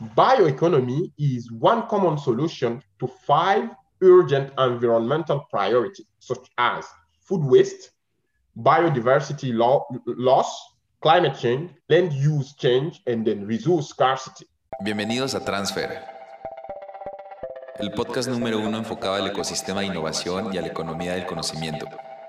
bioeconomy is one common solution to five urgent environmental priorities, such as food waste, biodiversity loss, climate change, land use change, and then resource scarcity. Bienvenidos a Transfer, el podcast número uno enfocado al ecosistema de innovación y a la economía del conocimiento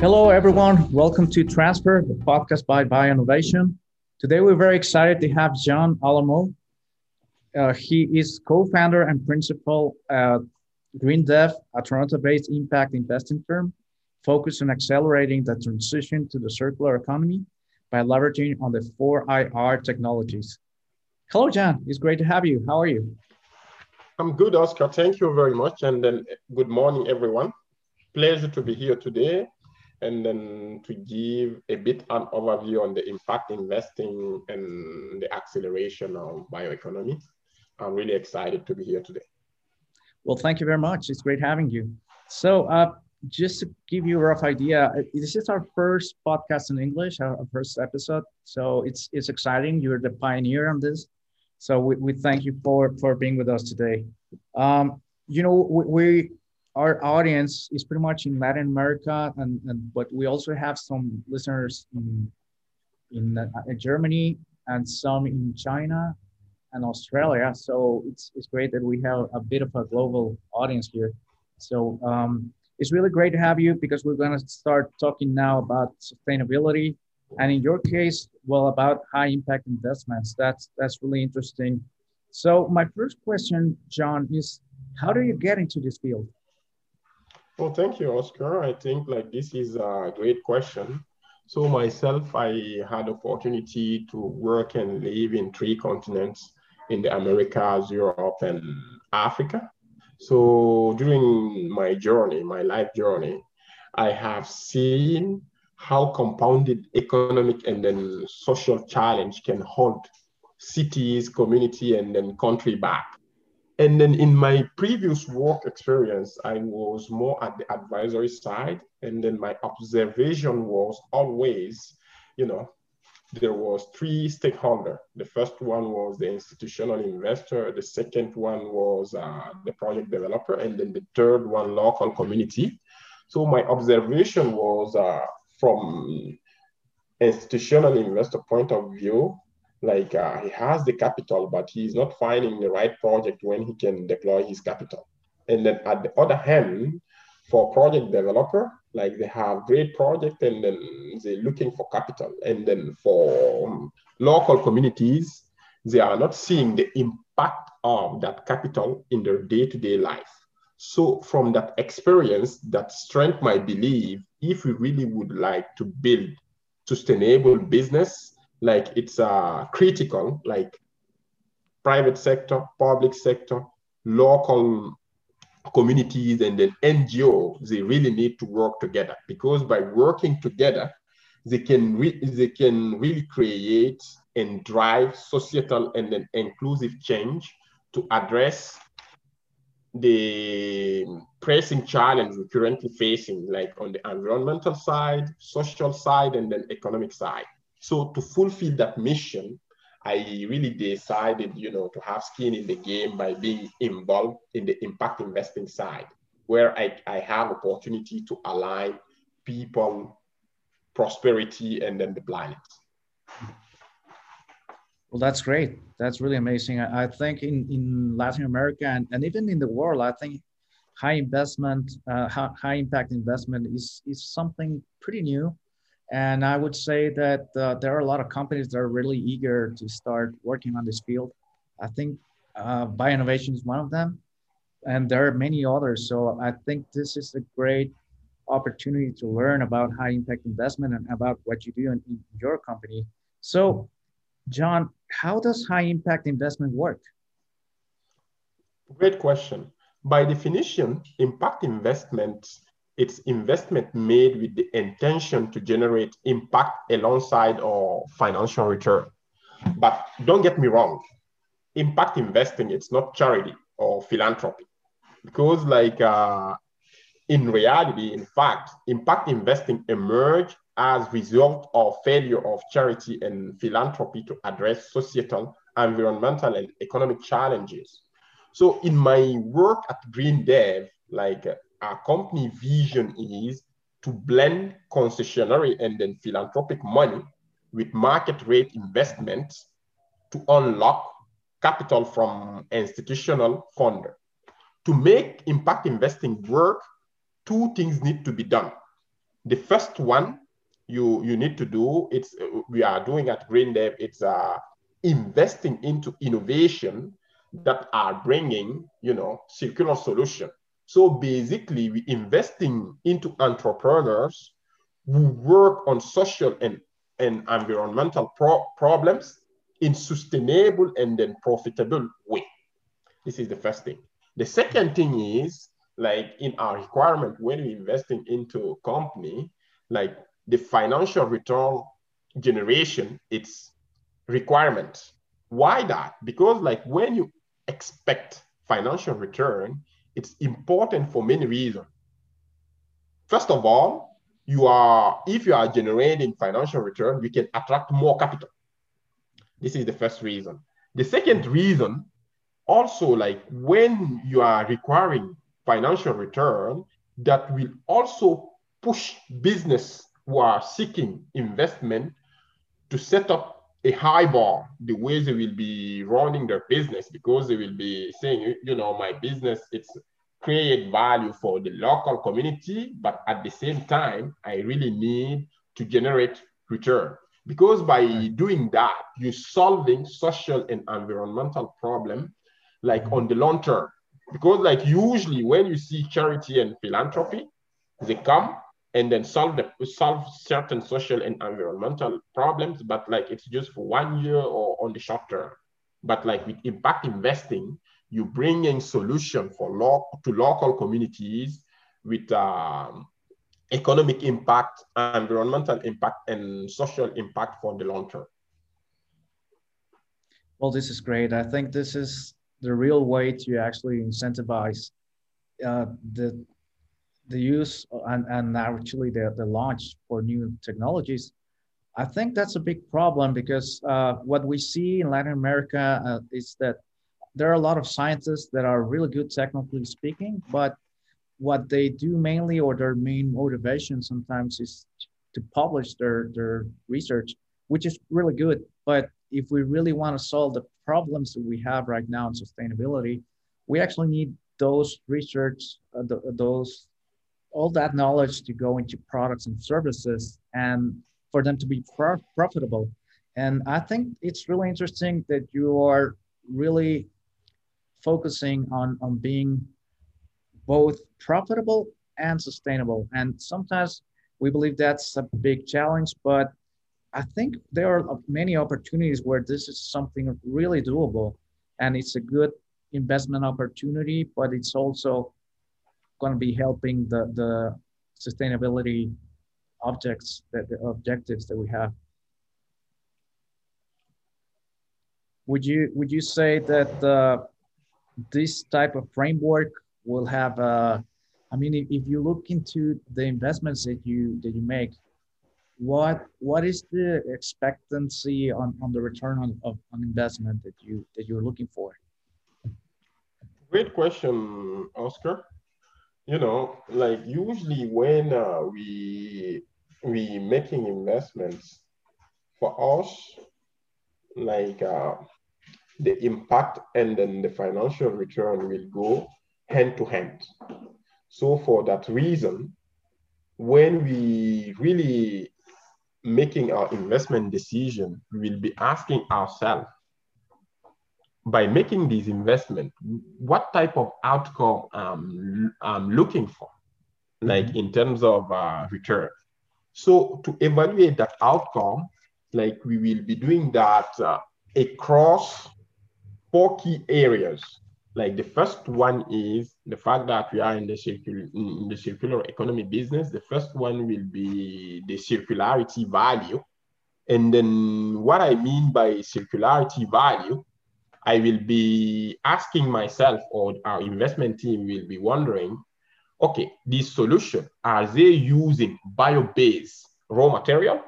Hello, everyone. Welcome to Transfer, the podcast by Bioinnovation. Today, we're very excited to have John Alamo. Uh, he is co-founder and principal at GreenDev, a Toronto-based impact investing firm focused on accelerating the transition to the circular economy by leveraging on the 4IR technologies. Hello, John. It's great to have you. How are you? I'm good, Oscar. Thank you very much. And then good morning, everyone. Pleasure to be here today and then to give a bit an overview on the impact investing and the acceleration of bioeconomy. I'm really excited to be here today. Well, thank you very much. It's great having you. So, uh, just to give you a rough idea, uh, this is our first podcast in English, our first episode. So it's it's exciting. You're the pioneer on this. So we, we thank you for for being with us today. Um, you know, we, we our audience is pretty much in Latin America, and, and but we also have some listeners in in uh, Germany and some in China and Australia. So it's it's great that we have a bit of a global audience here. So um, it's really great to have you because we're going to start talking now about sustainability, and in your case, well, about high impact investments. That's that's really interesting. So my first question, John, is how do you get into this field? Well, thank you, Oscar. I think like this is a great question. So myself, I had opportunity to work and live in three continents in the Americas, Europe, and Africa. So during my journey, my life journey, I have seen how compounded economic and then social challenge can hold cities, community, and then country back. And then in my previous work experience, I was more at the advisory side. And then my observation was always, you know, there was three stakeholder. The first one was the institutional investor. The second one was uh, the project developer. And then the third one, local community. So my observation was uh, from institutional investor point of view, like uh, he has the capital, but he's not finding the right project when he can deploy his capital. And then at the other hand, for project developer, like they have great project and then they're looking for capital. And then for um, local communities, they are not seeing the impact of that capital in their day-to-day life. So from that experience, that strength my believe, if we really would like to build sustainable business like it's uh, critical, like private sector, public sector, local communities, and then NGO, they really need to work together because by working together, they can re- they can really create and drive societal and then inclusive change to address the pressing challenge we're currently facing, like on the environmental side, social side, and then economic side. So to fulfill that mission, I really decided, you know, to have skin in the game by being involved in the impact investing side, where I, I have opportunity to align people, prosperity, and then the planet. Well, that's great. That's really amazing. I, think in, in Latin America and, and even in the world, I think high investment, uh, high impact investment is, is something pretty new and I would say that uh, there are a lot of companies that are really eager to start working on this field. I think uh, Bioinnovation is one of them, and there are many others. So I think this is a great opportunity to learn about high impact investment and about what you do in, in your company. So, John, how does high impact investment work? Great question. By definition, impact investments, it's investment made with the intention to generate impact alongside or financial return. But don't get me wrong, impact investing, it's not charity or philanthropy. Because like uh, in reality, in fact, impact investing emerged as result of failure of charity and philanthropy to address societal, environmental, and economic challenges. So in my work at Green Dev, like our company vision is to blend concessionary and then philanthropic money with market rate investments to unlock capital from institutional funder. To make impact investing work, two things need to be done. The first one you, you need to do, it's we are doing at Green Dev, it's uh, investing into innovation that are bringing, you know, circular solution. So basically, we investing into entrepreneurs who work on social and, and environmental pro problems in sustainable and then profitable way. This is the first thing. The second thing is like in our requirement when we investing into a company, like the financial return generation, it's requirement. Why that? Because like when you expect financial return, it's important for many reasons. First of all, you are if you are generating financial return, you can attract more capital. This is the first reason. The second reason, also like when you are requiring financial return, that will also push business who are seeking investment to set up a high bar the way they will be running their business because they will be saying you know my business it's create value for the local community but at the same time i really need to generate return. Because by doing that you're solving social and environmental problem like mm-hmm. on the long term. Because like usually when you see charity and philanthropy they come and then solve the solve certain social and environmental problems but like it's just for one year or on the short term. But like with impact investing you bring in solution for lo- to local communities with um, economic impact environmental impact and social impact for the long term. Well this is great. I think this is the real way to actually incentivize uh, the the use and, and actually the, the launch for new technologies, I think that's a big problem because uh, what we see in Latin America uh, is that there are a lot of scientists that are really good technically speaking, but what they do mainly or their main motivation sometimes is to publish their, their research, which is really good. But if we really want to solve the problems that we have right now in sustainability, we actually need those research, uh, the, those all that knowledge to go into products and services and for them to be pro- profitable. And I think it's really interesting that you are really focusing on, on being both profitable and sustainable. And sometimes we believe that's a big challenge, but I think there are many opportunities where this is something really doable and it's a good investment opportunity, but it's also going to be helping the, the sustainability objects that the objectives that we have. Would you would you say that uh, this type of framework will have? Uh, I mean, if, you look into the investments that you that you make, what what is the expectancy on, on the return on, of on investment that you that you're looking for? Great question, Oscar you know, like usually when uh, we we making investments for us, like uh, the impact and then the financial return will go hand to hand. So for that reason, when we really making our investment decision, we will be asking ourselves by making these investments, what type of outcome um, I'm looking for, like mm-hmm. in terms of uh, return. So to evaluate that outcome, like we will be doing that uh, across four key areas. Like the first one is the fact that we are in the circular in the circular economy business. The first one will be the circularity value. And then what I mean by circularity value, I will be asking myself or our investment team will be wondering, okay, this solution, are they using bio-based raw material?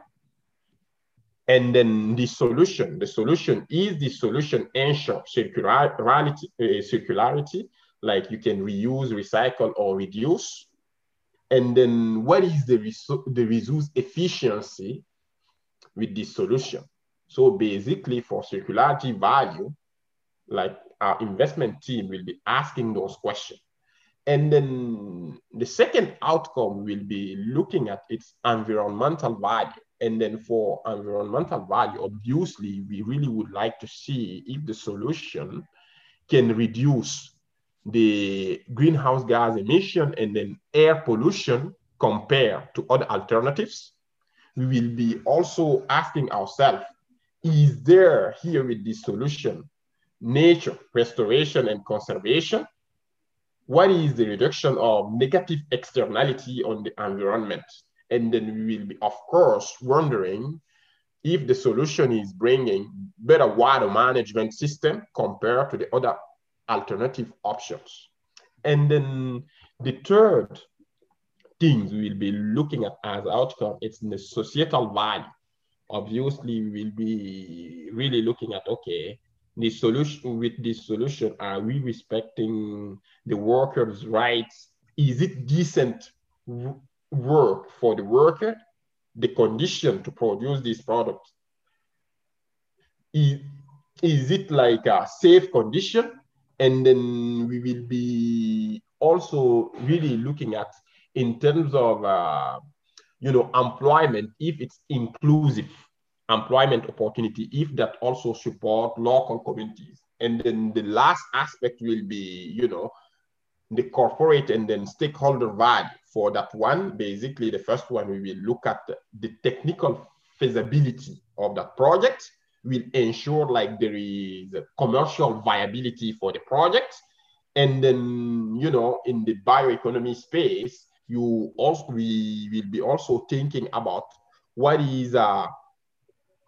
And then the solution, the solution is the solution ensure circularity, uh, circularity, like you can reuse, recycle, or reduce. And then what is the, the resource efficiency with this solution? So basically for circularity value, like our investment team will be asking those questions. And then the second outcome will be looking at its environmental value. And then for environmental value, obviously, we really would like to see if the solution can reduce the greenhouse gas emission and then air pollution compared to other alternatives. We will be also asking ourselves, is there here with this solution nature, restoration and conservation? What is the reduction of negative externality on the environment? And then we will be, of course, wondering if the solution is bringing better water management system compared to the other alternative options. And then the third things we will be looking at as outcome, it's the societal value. Obviously, we will be really looking at, okay, the solution with this solution, are we respecting the workers' rights? Is it decent work for the worker, the condition to produce this product. Is, is it like a safe condition? And then we will be also really looking at in terms of, uh, you know, employment, if it's inclusive employment opportunity, if that also support local communities. And then the last aspect will be, you know, the corporate and then stakeholder value for that one. Basically, the first one, we will look at the technical feasibility of that project. We'll ensure like there is commercial viability for the project. And then, you know, in the bioeconomy space, you also, we will be also thinking about what is, uh,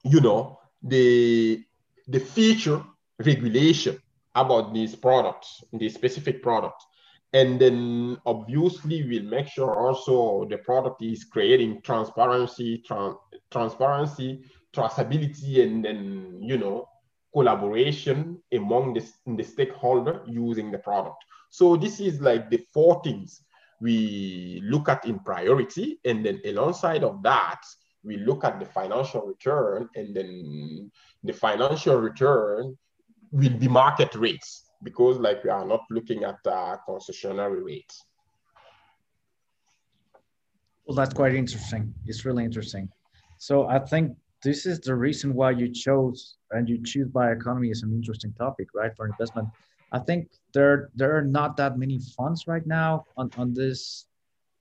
you know, the, the feature regulation about these products, these specific products and then obviously we'll make sure also the product is creating transparency, tra transparency, traceability, and then you know collaboration among the, the stakeholder using the product. So this is like the four things we look at in priority, and then alongside of that, we look at the financial return, and then the financial return will be market rates because like we are not looking at uh, concessionary rates. Well, that's quite interesting. It's really interesting. So I think this is the reason why you chose and you choose bioeconomy as an interesting topic, right, for investment. I think there there are not that many funds right now on, on this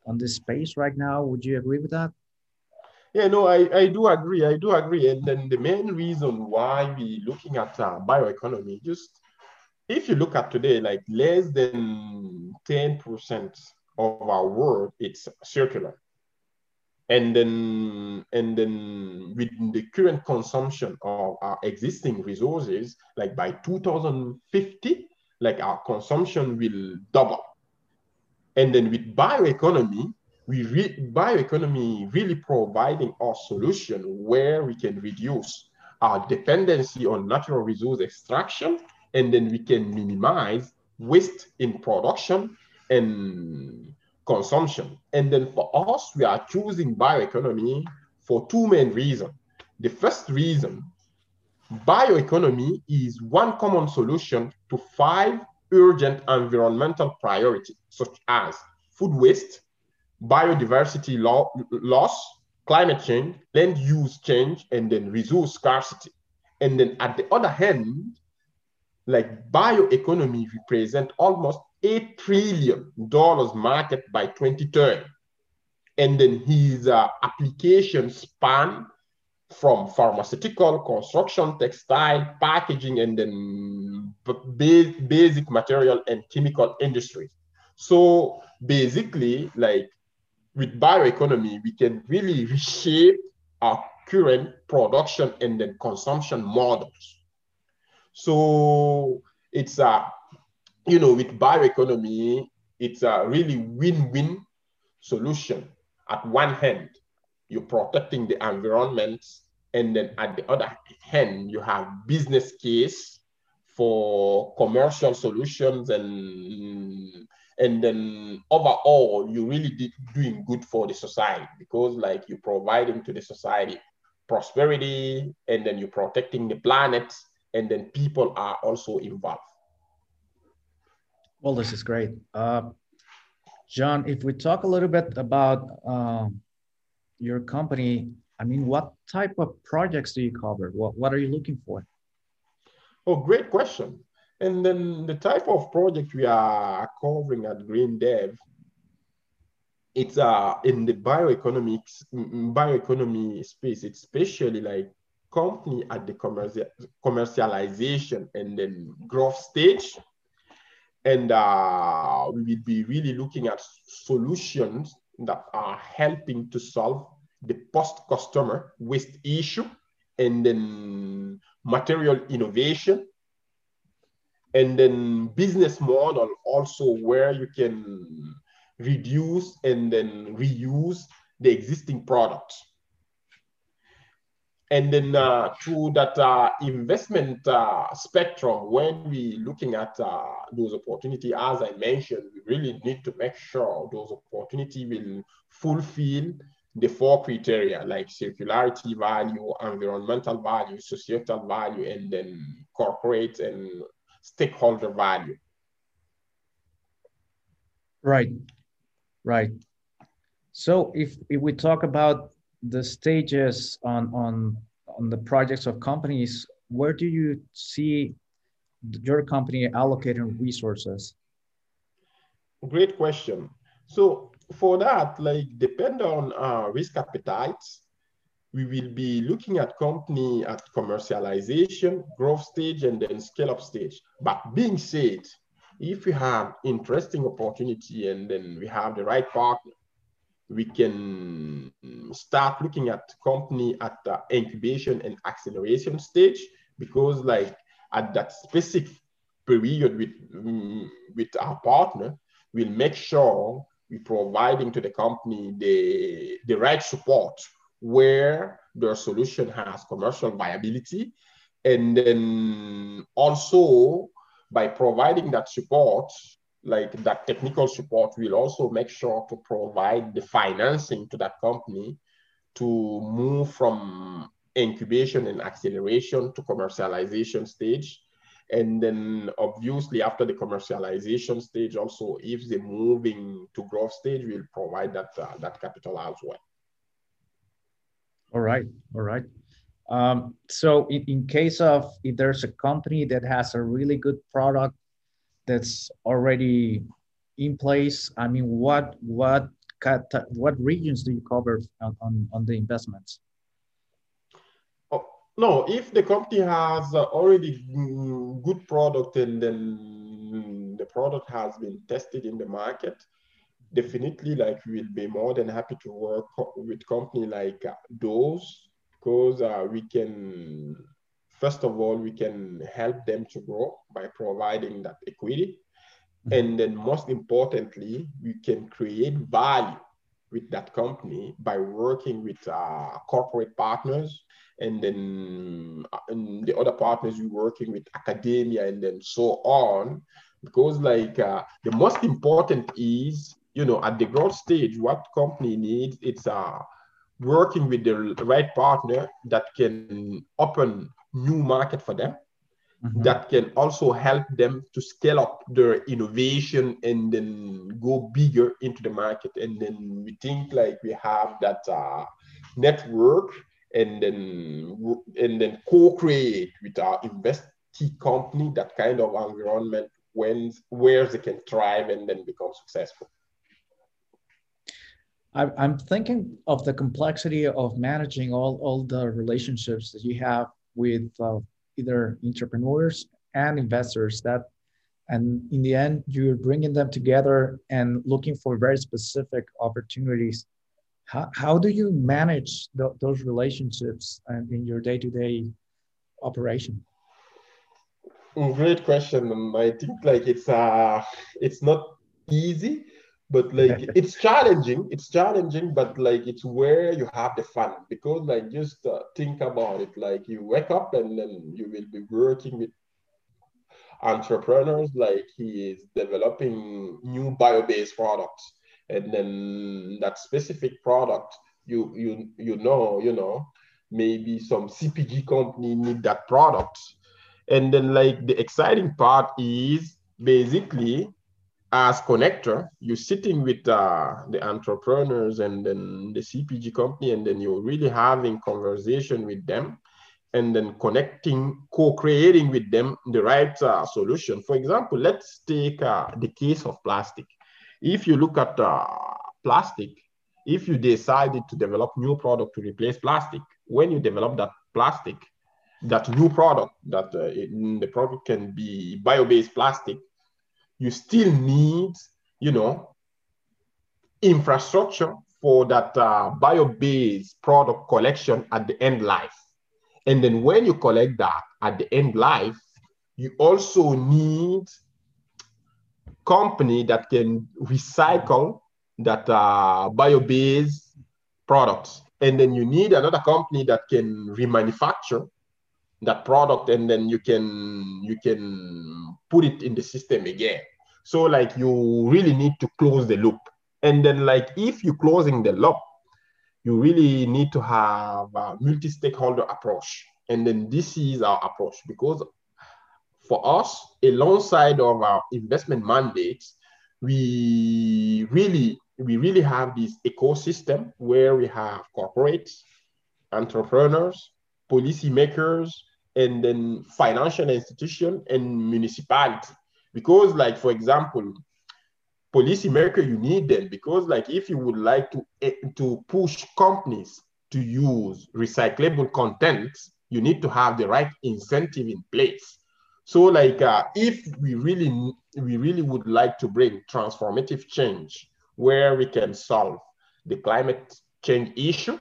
on this space right now. Would you agree with that? Yeah, no, I, I do agree. I do agree. And then the main reason why we're looking at uh, bioeconomy, just if you look at today, like less than 10% of our world, it's circular. And then, and then with the current consumption of our existing resources, like by 2050, like our consumption will double. And then with bioeconomy, we re- bioeconomy really providing a solution where we can reduce our dependency on natural resource extraction and then we can minimize waste in production and consumption. And then for us, we are choosing bioeconomy for two main reasons. The first reason, bioeconomy is one common solution to five urgent environmental priorities, such as food waste, biodiversity lo loss, climate change, land use change, and then resource scarcity. And then at the other hand, like bioeconomy represent almost $8 trillion market by 2030. And then his uh, application span from pharmaceutical, construction, textile, packaging, and then basic material and chemical industry. So basically, like with bioeconomy, we can really reshape our current production and then consumption models. So it's a, you know, with bioeconomy, it's a really win-win solution. At one hand, you're protecting the environment, and then at the other hand, you have business case for commercial solutions and and then overall you're really doing good for the society because like you're providing to the society prosperity and then you're protecting the planet and then people are also involved. Well this is great. Uh, john if we talk a little bit about uh, your company i mean what type of projects do you cover? What, what are you looking for? Oh great question and then the type of project we are covering at Green Dev, it's uh, in the bioeconomics, bioeconomy space, it's especially like company at the commercial, commercialization and then growth stage. And uh, we will be really looking at solutions that are helping to solve the post-customer waste issue and then material innovation and then business model also where you can reduce and then reuse the existing product. And then uh, through that uh, investment uh, spectrum, when we looking at uh, those opportunities, as I mentioned, we really need to make sure those opportunities will fulfill the four criteria like circularity value, environmental value, societal value, and then corporate and stakeholder value. Right, right. So if, if we talk about the stages on, on, on the projects of companies, where do you see your company allocating resources? Great question. So for that, like depend on uh, risk appetites, we will be looking at company at commercialization, growth stage, and then scale up stage. But being said, if we have interesting opportunity and then we have the right partner, we can start looking at company at the incubation and acceleration stage because like at that specific period with, with our partner, we'll make sure we're providing to the company the, the right support where their solution has commercial viability. And then also by providing that support, like that technical support, we'll also make sure to provide the financing to that company to move from incubation and acceleration to commercialization stage. And then obviously after the commercialization stage, also if they're moving to growth stage, we'll provide that, uh, that capital as well. All right, all right. Um, so in, in case of if there's a company that has a really good product that's already in place, I mean, what what what regions do you cover on, on, on the investments? Oh, no, if the company has already good product and then the product has been tested in the market, definitely like we'll be more than happy to work with company like uh, those because uh, we can first of all we can help them to grow by providing that equity. Mm-hmm. and then most importantly we can create value with that company by working with uh, corporate partners. And then uh, and the other partners we're working with academia and then so on. Because like uh, the most important is you know, at the growth stage, what company needs, it's uh, working with the right partner that can open new market for them, mm-hmm. that can also help them to scale up their innovation and then go bigger into the market. And then we think like we have that uh, network and then and then co-create with our investee company that kind of environment when where they can thrive and then become successful. I, am thinking of the complexity of managing all, all the relationships that you have with uh, either entrepreneurs and investors that and in the end you're bringing them together and looking for very specific opportunities. How, how do you manage the, those relationships in your day-to-day operation? Great question. I think like it's uh it's not easy but like it's challenging it's challenging but like it's where you have the fun because like just uh, think about it. Like you wake up and then you will be working with entrepreneurs like he is developing new bio-based products. And then that specific product you you you know you know maybe some cpg company need that product. And then like the exciting part is basically as connector you're sitting with uh, the entrepreneurs and then the cpg company and then you're really having conversation with them and then connecting, co-creating with them the right uh, solution. For example, let's take uh, the case of plastic. If you look at uh, plastic, if you decided to develop new product to replace plastic, when you develop that plastic, that new product, that uh, the product can be bio-based plastic, you still need, you know, infrastructure for that uh, bio-based product collection at the end life and then when you collect that at the end life, you also need company that can recycle that uh, bio-based products. And then you need another company that can remanufacture that product and then you can you can put it in the system again. So like you really need to close the loop. And then like if you're closing the loop, you really need to have a multi-stakeholder approach. And then this is our approach because for us, alongside of our investment mandates, we really we really have this ecosystem where we have corporates, entrepreneurs, policymakers, and then financial institution and municipality. Because, like for example, policymaker, you need them because like if you would like to, eh, to push companies to use recyclable content, you need to have the right incentive in place. So like uh, if we really, we really would like to bring transformative change where we can solve the climate change issue,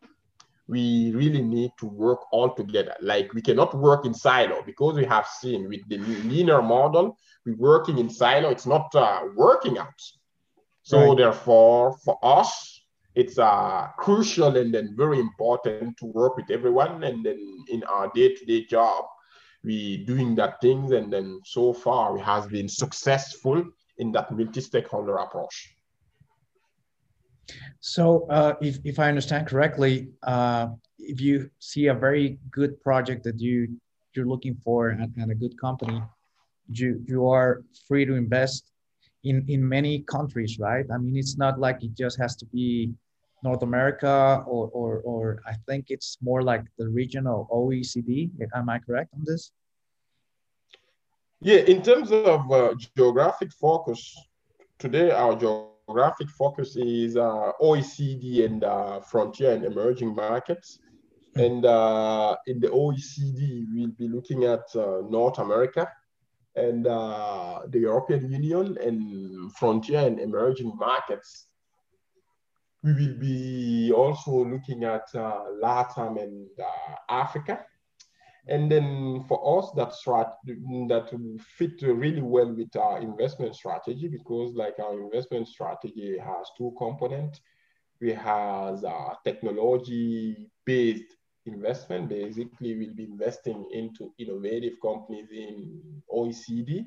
we really need to work all together. Like we cannot work in silo because we have seen with the linear model, we're working in silo, it's not uh, working out. So right. therefore, for us, it's uh, crucial and then very important to work with everyone. And then in our day-to-day job, we doing that things. And then so far, we has been successful in that multi-stakeholder approach. So uh, if, if I understand correctly, uh, if you see a very good project that you you're looking for and, and a good company, you you are free to invest in in many countries, right? I mean, it's not like it just has to be North America or or or I think it's more like the regional OECD. Am I correct on this? Yeah, in terms of uh, geographic focus, today our geographic focus is uh, OECD and uh, frontier and emerging markets. Hmm. And uh, in the OECD, we'll be looking at uh, North America, and uh, the European Union and frontier and emerging markets. We will be also looking at uh, LATAM and uh, Africa. And then for us, that, strat- that fit really well with our investment strategy because like our investment strategy has two components. We have uh, technology-based investment. Basically, we'll be investing into innovative companies in OECD.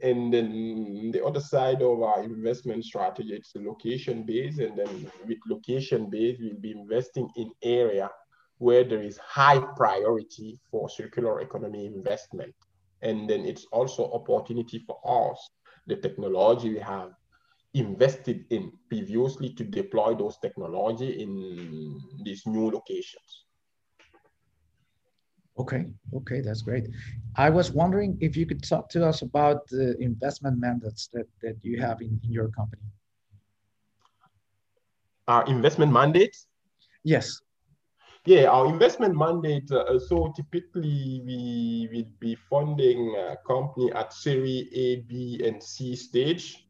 And then the other side of our investment strategy, it's location based. And then with location based, we'll be investing in area where there is high priority for circular economy investment. And then it's also opportunity for us, the technology we have invested in previously to deploy those technology in these new locations. Okay, okay, that's great. I was wondering if you could talk to us about the investment mandates that, that you have in, in your company. our investment mandates? Yes. Yeah, our investment mandate. Uh, so typically, we will be funding a company at Series A, B, and C stage,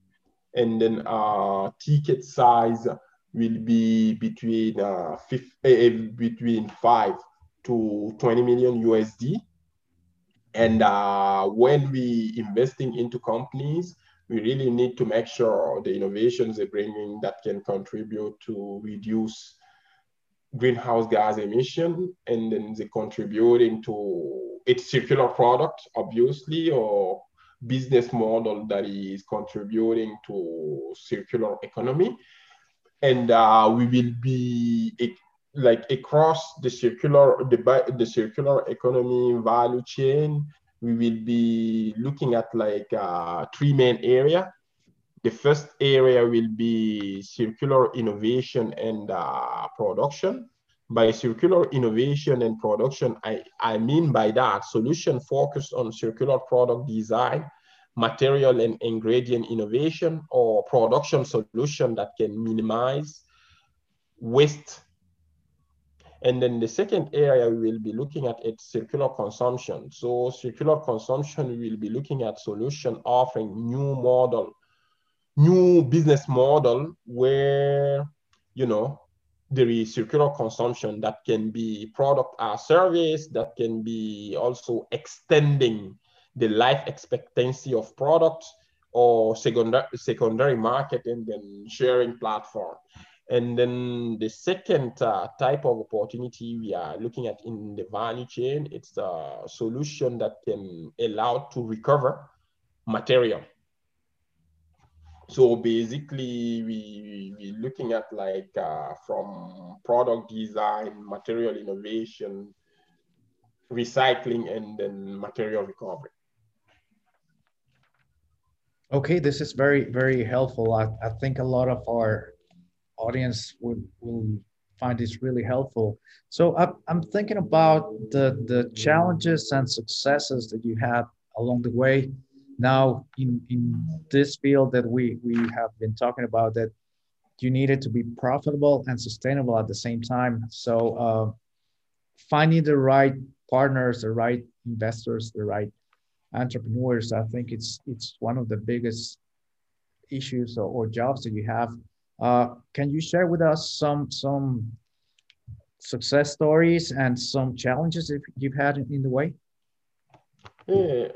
and then our ticket size will be between uh, uh, between five to 20 million USD. And uh, when we investing into companies, we really need to make sure the innovations they're bringing that can contribute to reduce greenhouse gas emission and then they contributing to its circular product, obviously, or business model that is contributing to circular economy. And uh, we will be like across the circular the, the circular economy value chain we will be looking at like uh, three main area the first area will be circular innovation and uh, production by circular innovation and production I, I mean by that solution focused on circular product design material and ingredient innovation or production solution that can minimize waste. And then the second area we will be looking at is circular consumption. So circular consumption, we will be looking at solution offering new model, new business model where, you know, there is circular consumption that can be product or service, that can be also extending the life expectancy of products or secondary, secondary market and then sharing platform. And then the second uh, type of opportunity we are looking at in the value chain, it's a solution that can allow to recover material. So basically, we we looking at like uh, from product design, material innovation, recycling, and then material recovery. Okay, this is very, very helpful. I, I think a lot of our audience would will find this really helpful. So I, I'm thinking about the, the challenges and successes that you had along the way. Now in, in this field that we, we have been talking about that you needed to be profitable and sustainable at the same time. So uh, finding the right partners, the right investors, the right entrepreneurs, I think it's it's one of the biggest issues or, or jobs that you have. Uh, can you share with us some some success stories and some challenges if you've had in, the way? Yeah,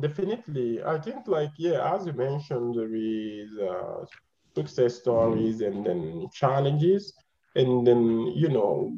definitely. I think like yeah, as you mentioned, there is uh, success stories and then challenges, and then you know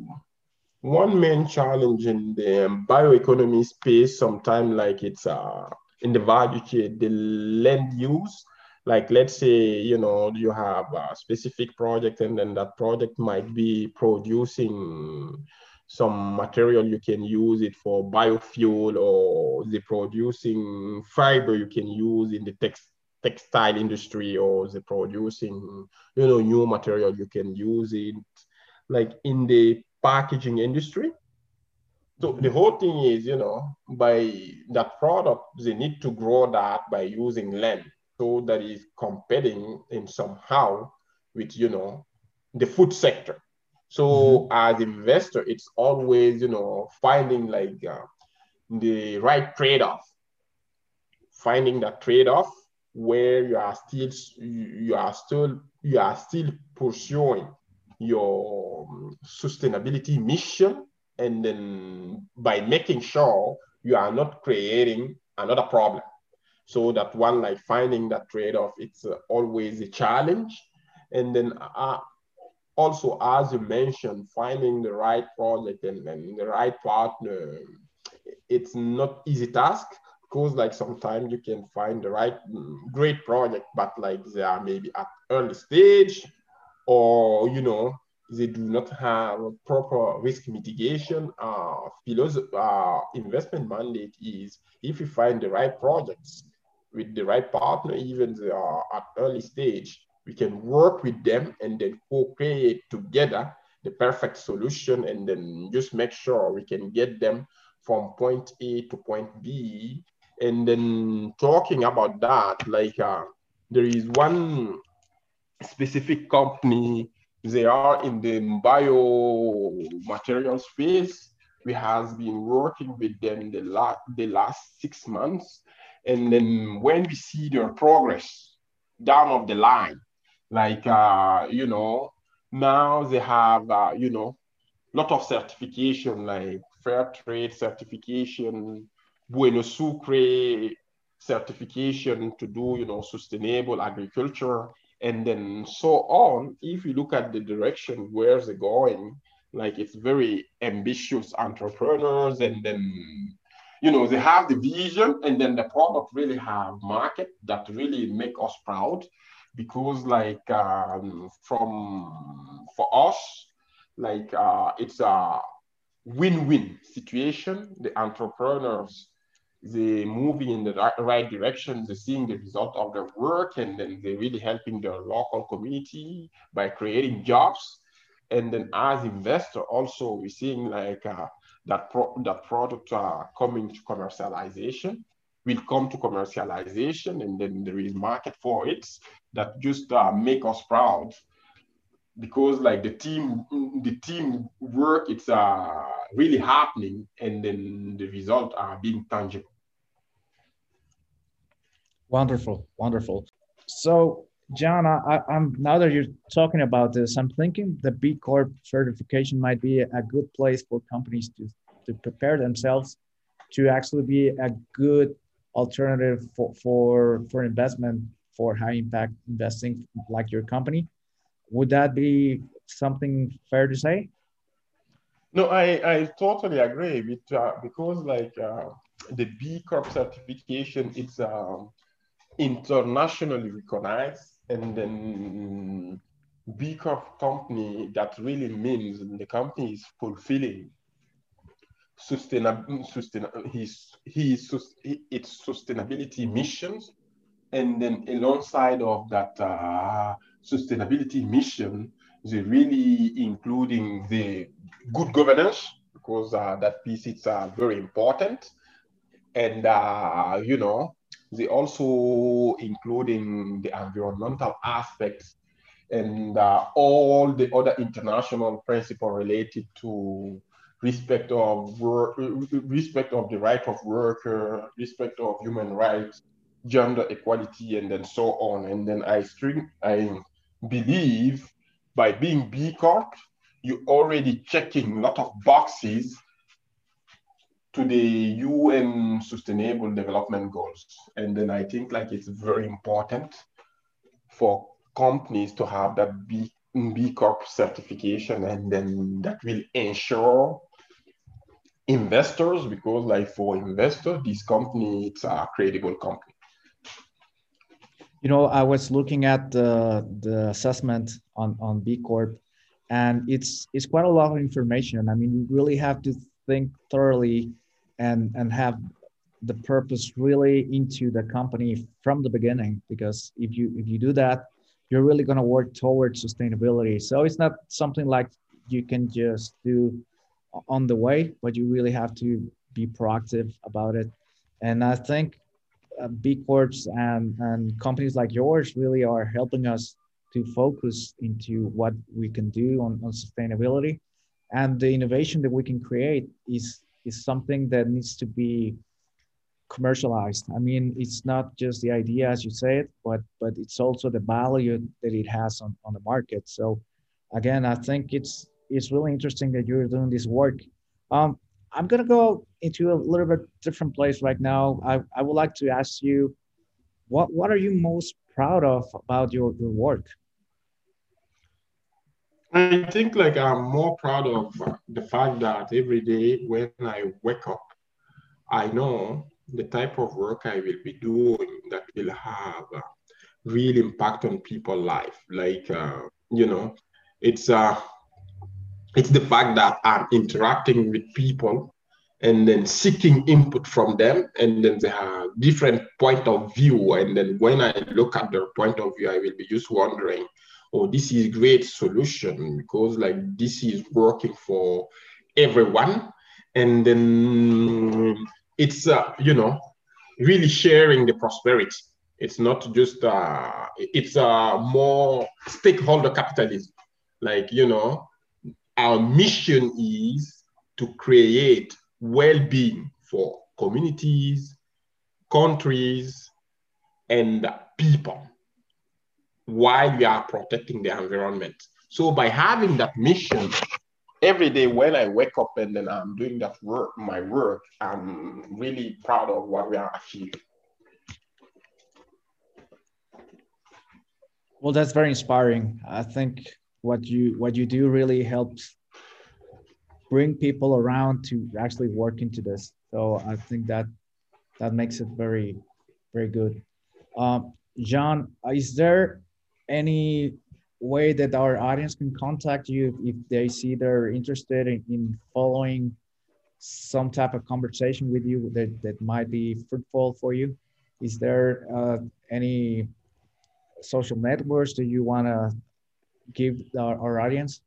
one main challenge in the bioeconomy space, sometimes like it's uh, in the value chain, the land use. Like let's say, you know, you have a specific project and then that project might be producing some material you can use it for biofuel or the producing fiber you can use in the text textile industry or the producing you know new material you can use it like in the packaging industry. So the whole thing is, you know, by that product, they need to grow that by using land. So that is competing in somehow with, you know, the food sector. So mm-hmm. as investor, it's always, you know, finding like uh, the right trade-off, finding that trade-off where you are still, you are still, you are still pursuing your sustainability mission and then by making sure you are not creating another problem. So that one like finding that trade-off it's uh, always a challenge. And then uh, also as you mentioned finding the right project and, and the right partner it's not easy task because like sometimes you can find the right great project but like they are maybe at early stage or you know they do not have proper risk mitigation. Uh, philosophy, uh, investment mandate is if you find the right projects with the right partner, even they are at early stage, we can work with them and then co-create together the perfect solution and then just make sure we can get them from point A to point B. And then talking about that, like uh, there is one specific company they are in the biomaterial space. We have been working with them the, la- the last six months. And then when we see their progress down of the line, like, uh, you know, now they have, uh, you know, lot of certification like fair trade certification, Bonsucro certification to do, you know, sustainable agriculture, and then so on. If you look at the direction where they're going, like it's very ambitious entrepreneurs, and then you know they have the vision, and then the product really have market that really make us proud, because like um, from for us, like uh, it's a win-win situation. The entrepreneurs they moving in the right direction, they're seeing the result of their work, and then they're really helping their local community by creating jobs. And then as investor, also we're seeing like uh, that pro- that product uh, coming to commercialization will come to commercialization, and then there is market for it that just uh, make us proud. Because like the team the team work it's uh really happening and then the results are being tangible. Wonderful wonderful. So john I, i'm now that you're talking about this i'm thinking the b corp certification might be a good place for companies to to prepare themselves to actually be a good alternative for for, for investment for high impact investing like your company would that be something fair to say? No, I, I totally agree with uh, because like uh, the B Corp certification, it's um, internationally recognized, and then B Corp company that really means the company is fulfilling sustainable, sustain, his, his, its sustainability missions, and then alongside of that uh, sustainability mission is really including the good governance because uh, that piece is uh, very important. And uh, you know they also including the environmental aspects and uh, all the other international principles related to respect of work, respect of the right of worker, respect of human rights, gender equality, and then so on. And then I string I believe by being B Corp, you're already checking a lot of boxes to the UN Sustainable Development Goals. And then I think like it's very important for companies to have that B, B Corp certification and then that will ensure investors because like for investors, this company, it's a credible company you know, I was looking at the the assessment on on B Corp, and it's it's quite a lot of information. I mean, you really have to think thoroughly, and and have the purpose really into the company from the beginning. Because if you if you do that, you're really going to work towards sustainability. So it's not something like you can just do on the way, but you really have to be proactive about it. And I think uh, B Corps and, and companies like yours really are helping us to focus into what we can do on, on sustainability. And the innovation that we can create is, is something that needs to be commercialized. I mean, it's not just the idea as you say it, but but it's also the value that it has on, on the market. So again, I think it's it's really interesting that you're doing this work. Um, I'm gonna go into a little bit different place right now. I, I would like to ask you, what what are you most proud of about your, your work? I think like I'm more proud of the fact that every day when I wake up, I know the type of work I will be doing that will have a real impact on people's life. Like uh, you know, it's uh it's the fact that I'm interacting with people and then seeking input from them and then they have different point of view. And then when i look at their point of view i will be just wondering oh this is great solution because like this is working for everyone. And then it's uh, you know really sharing the prosperity. It's not just uh, it's uh, more stakeholder capitalism. Like, you know, our mission is to create well-being for communities, countries, and people while we are protecting the environment. So by having that mission, every day when I wake up and then I'm doing that work, my work, I'm really proud of what we are achieving. Well, that's very inspiring. I think what you what you do really helps bring people around to actually work into this. So I think that that makes it very very good. Um, John, is there any way that our audience can contact you if they see they're interested in, in following some type of conversation with you that, that might be fruitful for you? Is there uh, any social networks that you want to give our, our audience?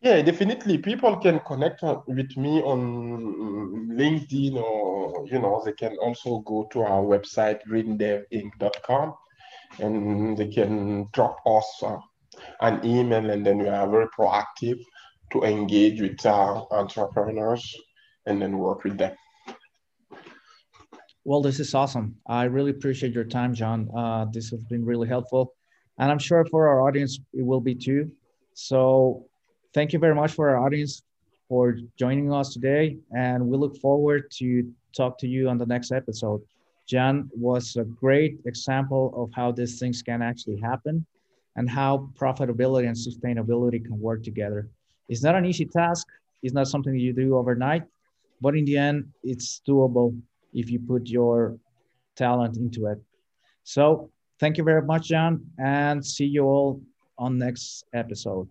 Yeah, definitely. People can connect with me on LinkedIn or, you know, they can also go to our website, greendevinc.com, and they can drop us uh, an email, and then we are very proactive to engage with our entrepreneurs and then work with them. Well, this is awesome. I really appreciate your time, John. Uh, this has been really helpful. And I'm sure for our audience, it will be too. So thank you very much for our audience for joining us today. And we look forward to talk to you on the next episode. Jan was a great example of how these things can actually happen and how profitability and sustainability can work together. It's not an easy task. It's not something you do overnight, but in the end, it's doable if you put your talent into it. So thank you very much, John, and see you all on next episode.